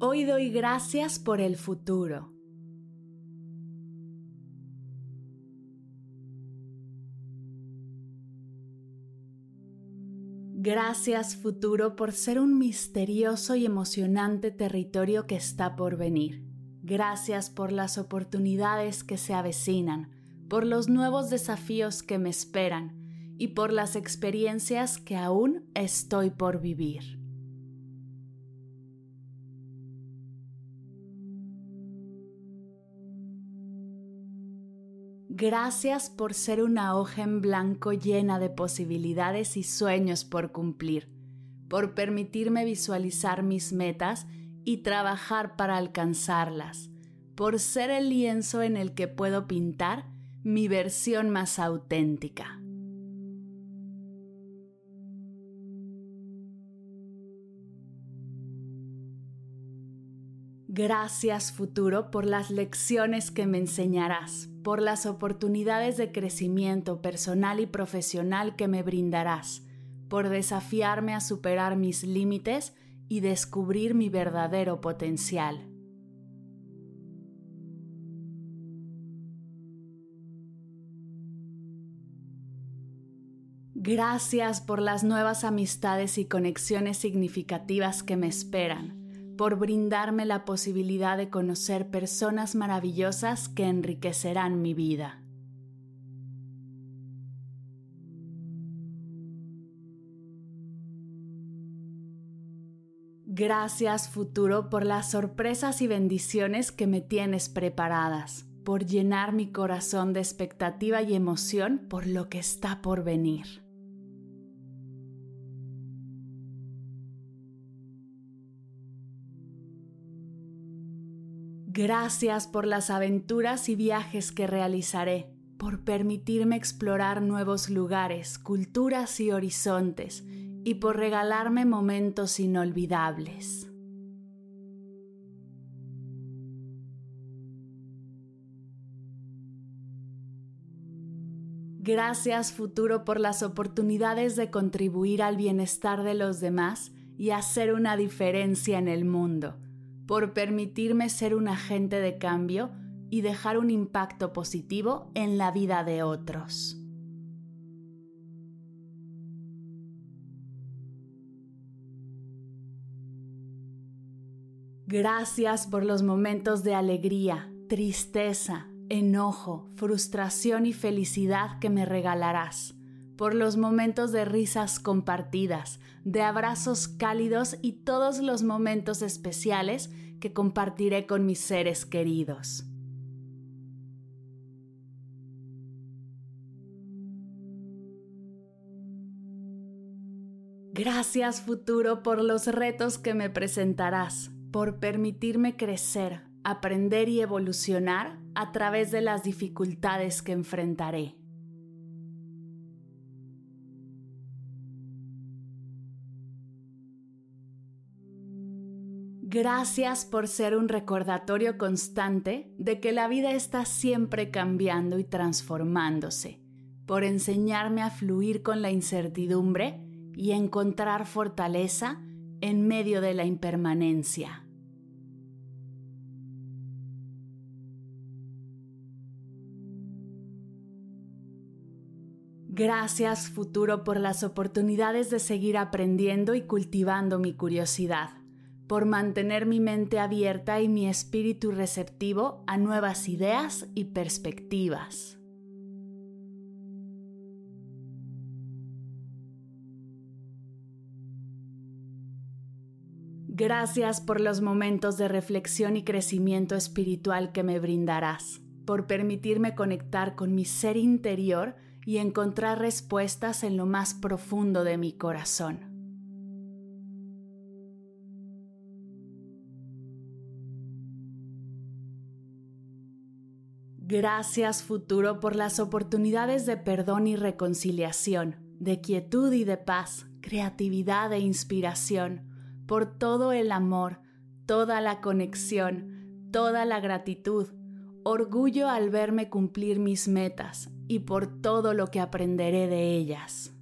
Hoy doy gracias por el futuro. Gracias futuro por ser un misterioso y emocionante territorio que está por venir. Gracias por las oportunidades que se avecinan, por los nuevos desafíos que me esperan y por las experiencias que aún estoy por vivir. Gracias por ser una hoja en blanco llena de posibilidades y sueños por cumplir, por permitirme visualizar mis metas y trabajar para alcanzarlas, por ser el lienzo en el que puedo pintar mi versión más auténtica. Gracias futuro por las lecciones que me enseñarás, por las oportunidades de crecimiento personal y profesional que me brindarás, por desafiarme a superar mis límites y descubrir mi verdadero potencial. Gracias por las nuevas amistades y conexiones significativas que me esperan por brindarme la posibilidad de conocer personas maravillosas que enriquecerán mi vida. Gracias futuro por las sorpresas y bendiciones que me tienes preparadas, por llenar mi corazón de expectativa y emoción por lo que está por venir. Gracias por las aventuras y viajes que realizaré, por permitirme explorar nuevos lugares, culturas y horizontes, y por regalarme momentos inolvidables. Gracias futuro por las oportunidades de contribuir al bienestar de los demás y hacer una diferencia en el mundo por permitirme ser un agente de cambio y dejar un impacto positivo en la vida de otros. Gracias por los momentos de alegría, tristeza, enojo, frustración y felicidad que me regalarás por los momentos de risas compartidas, de abrazos cálidos y todos los momentos especiales que compartiré con mis seres queridos. Gracias futuro por los retos que me presentarás, por permitirme crecer, aprender y evolucionar a través de las dificultades que enfrentaré. Gracias por ser un recordatorio constante de que la vida está siempre cambiando y transformándose, por enseñarme a fluir con la incertidumbre y encontrar fortaleza en medio de la impermanencia. Gracias futuro por las oportunidades de seguir aprendiendo y cultivando mi curiosidad por mantener mi mente abierta y mi espíritu receptivo a nuevas ideas y perspectivas. Gracias por los momentos de reflexión y crecimiento espiritual que me brindarás, por permitirme conectar con mi ser interior y encontrar respuestas en lo más profundo de mi corazón. Gracias futuro por las oportunidades de perdón y reconciliación, de quietud y de paz, creatividad e inspiración, por todo el amor, toda la conexión, toda la gratitud, orgullo al verme cumplir mis metas y por todo lo que aprenderé de ellas.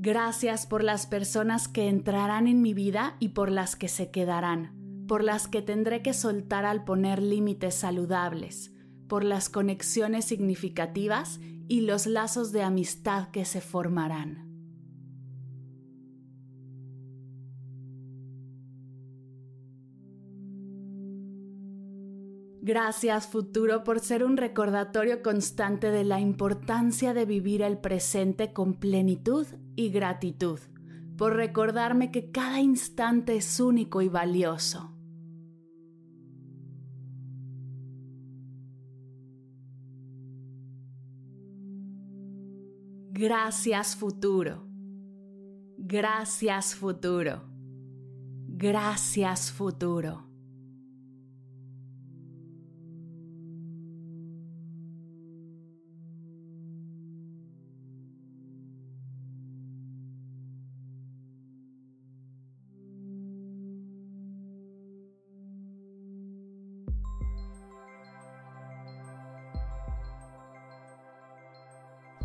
Gracias por las personas que entrarán en mi vida y por las que se quedarán, por las que tendré que soltar al poner límites saludables, por las conexiones significativas y los lazos de amistad que se formarán. Gracias futuro por ser un recordatorio constante de la importancia de vivir el presente con plenitud y gratitud, por recordarme que cada instante es único y valioso. Gracias futuro. Gracias futuro. Gracias futuro.